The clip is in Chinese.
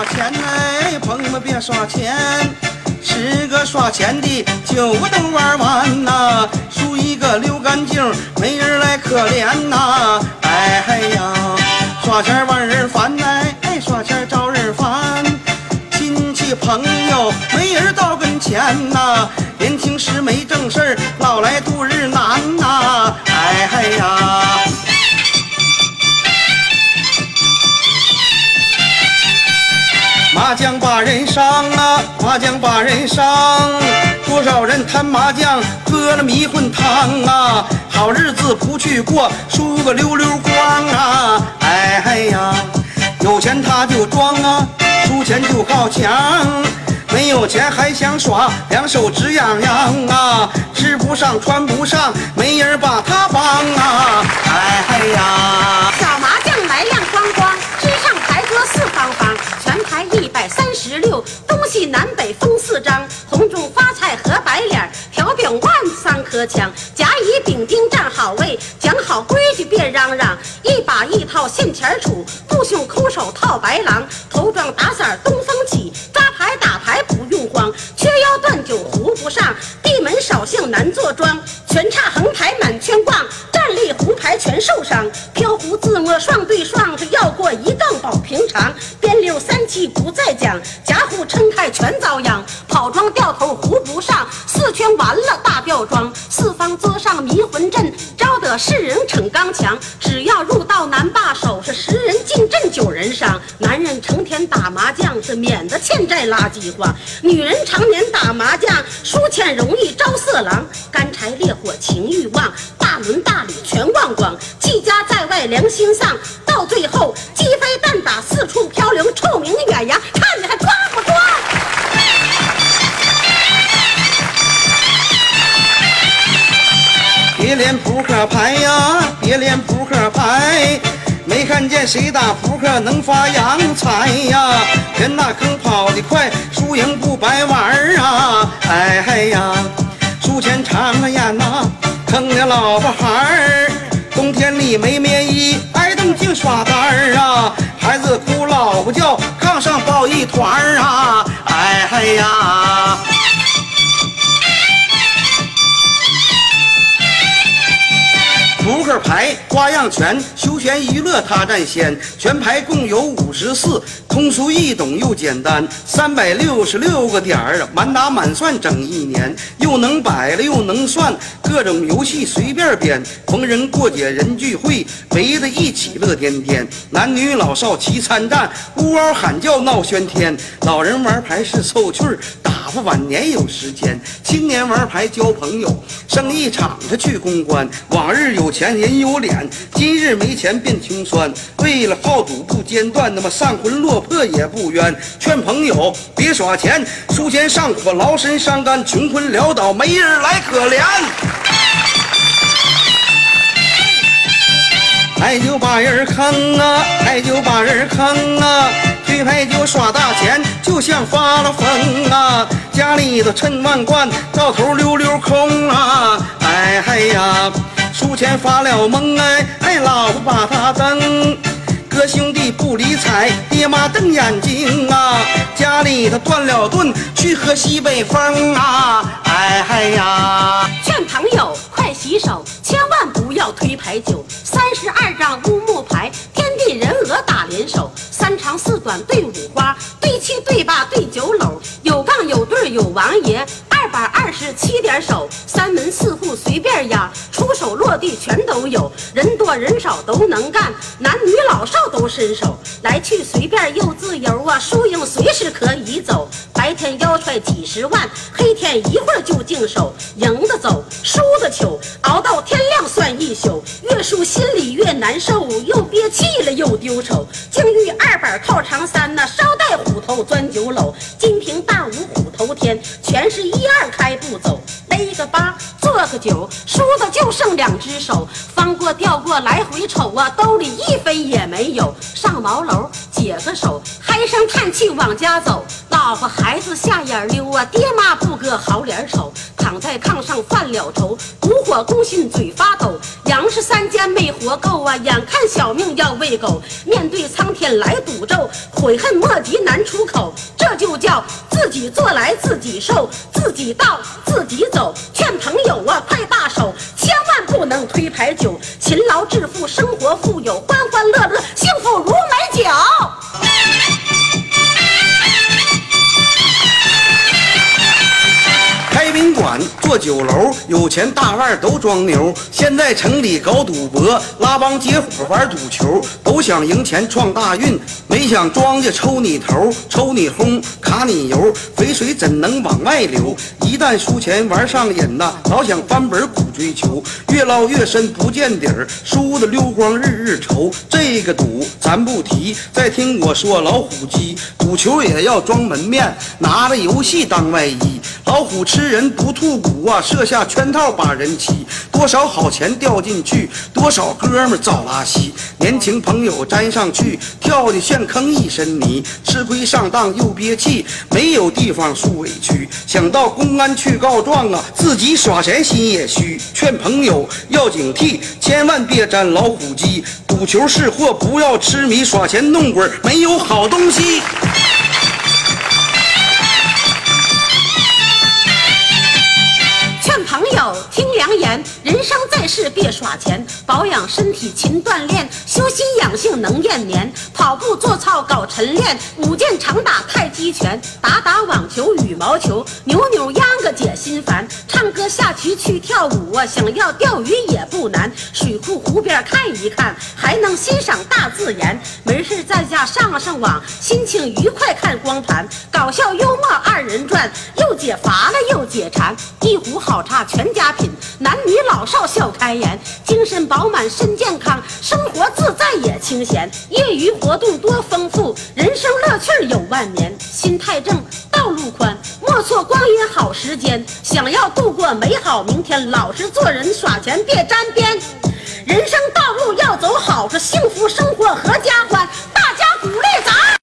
耍钱哎，朋友们别耍钱，十个耍钱的九个都玩完呐，输一个溜干净，没人来可怜呐。哎嗨呀，耍钱玩人烦哎，哎耍钱招人烦，亲戚朋友没人到跟前呐，年轻时没正事儿，老来度日难呐。哎嗨呀。把人伤啊，麻将把人伤，多少人贪麻将喝了迷魂汤啊，好日子不去过，输个溜溜光啊！哎嗨呀，有钱他就装啊，输钱就靠墙，没有钱还想耍，两手直痒痒啊，吃不上穿不上，没人把他帮啊！哎嗨呀，百三十六，东西南北封四张，红中发菜和白脸儿，条饼万三颗枪，甲乙丙丁站好位，讲好规矩别嚷嚷，一把一套现钱杵，不胸空手套白狼，头装打伞东风起，抓牌打牌不用慌，缺腰断酒胡不上，闭门扫兴难坐庄，全差横排满圈逛，站立胡牌全受伤，飘胡自摸双对双，是要过一平常，边溜三七不再讲，夹胡撑开全遭殃，跑庄掉头胡不上，四圈完了大吊庄，四方桌上迷魂阵，招得世人逞刚强，只要入到难罢手，是十人进阵九人伤，男人成天打麻将是免得欠债拉饥荒，女人常年打麻将输钱容易招色狼，干柴烈火情欲旺，大伦大礼全忘光，季家在外良心丧，到最后打四处飘零，臭名远扬，看你还抓不抓？别连扑克牌呀，别连扑克牌，没看见谁打扑克能发洋财呀？人那坑跑得快，输赢不白玩儿啊！哎嗨呀，输钱长了眼呐，坑了老婆孩儿。冬天里没棉衣，挨冻净耍单儿啊！团儿啊！哎嗨呀。扑克牌花样全，休闲娱乐他占先。全牌共有五十四，通俗易懂又简单，三百六十六个点儿，满打满算整一年，又能摆了又能算，各种游戏随便编。逢人过节人聚会，围着一起乐颠颠，男女老少齐参战，呜嗷喊叫闹喧天。老人玩牌是凑趣儿，晚年有时间。青年玩牌交朋友，生意场子去公关。往日有钱人有脸，今日没钱变穷酸。为了好赌不间断，那么丧魂落魄也不冤。劝朋友别耍钱，输钱上火，劳身伤肝，穷困潦倒，没人来可怜。爱就把人坑啊，爱就把人坑啊，去牌就耍大钱，就像发了疯啊！家里的趁万贯，到头溜溜空啊！哎嗨呀，输钱发了懵哎，哎老婆把他蹬。哥兄弟不理睬，爹妈瞪眼睛啊！家里头断了顿，去喝西北风啊！哎对五花，对七对八对九篓，有杠有对有王爷，二百二十七点手，三门四户随便压，出手落地全都有，人多人少都能干，男女老少都伸手，来去随便又自由啊，输赢随时可以走，白天腰揣几十万，黑天一会儿就净手，赢的走，输的求，熬到天亮算一宿，越输心里越难受，又憋气了又丢丑，境遇二靠长三呐，捎带虎头钻九篓，金瓶大五虎头天，全是一二开步走，勒个八做个九，输的就剩两只手，翻过掉过来回瞅啊，兜里一分也没有，上茅楼解个手，唉声叹气往家走，老婆孩子下眼溜啊，爹妈不搁好脸瞅，躺在炕上犯了愁，烛火攻心嘴发，三间没活够啊，眼看小命要喂狗，面对苍天来赌咒，悔恨莫及难出口，这就叫自己做来自己受，自己到自己走。劝朋友啊，快大手，千万不能推牌九，勤劳致富，生活富有，欢酒楼，有钱大腕都装牛。现在城里搞赌博，拉帮结伙玩赌球，都想赢钱创大运，没想庄家抽你头，抽你轰，卡你油，肥水怎能往外流？一旦输钱玩上瘾呐，老想翻本苦追求，越捞越深不见底儿，输的溜光日日愁。这个赌咱不提，再听我说老虎机，赌球也要装门面，拿着游戏当外衣。老虎吃人不吐骨啊，设下圈套把人欺，多少好钱掉进去，多少哥们遭拉稀。年轻朋友粘上去，跳的陷坑一身泥，吃亏上当又憋气，没有地方诉委屈。想到公安去告状啊，自己耍钱心也虚。劝朋友要警惕，千万别沾老虎机，赌球是祸，不要痴迷，耍钱弄鬼没有好东西。人生在世别耍钱，保养身体勤锻炼，修心养性能延年。跑步做操搞晨练，舞剑常打太极拳，打打网球羽毛球，扭扭秧歌解心烦。唱歌下棋去跳舞啊，想要钓鱼也不难。水库湖边看一看，还能欣赏大自然。没事在家上上网，心情愉快看光盘，搞笑幽默二人转，又解乏了又解馋。一壶好茶全家品，男女老少笑开颜，精神饱满身健康，生活自在也清闲。业余活动多丰富，人生乐趣有万年。心态正，道路宽，莫错光阴好时间。想要度过美好明天，老实做人，耍钱别沾边。人生道路要走好，是幸福生活合家欢。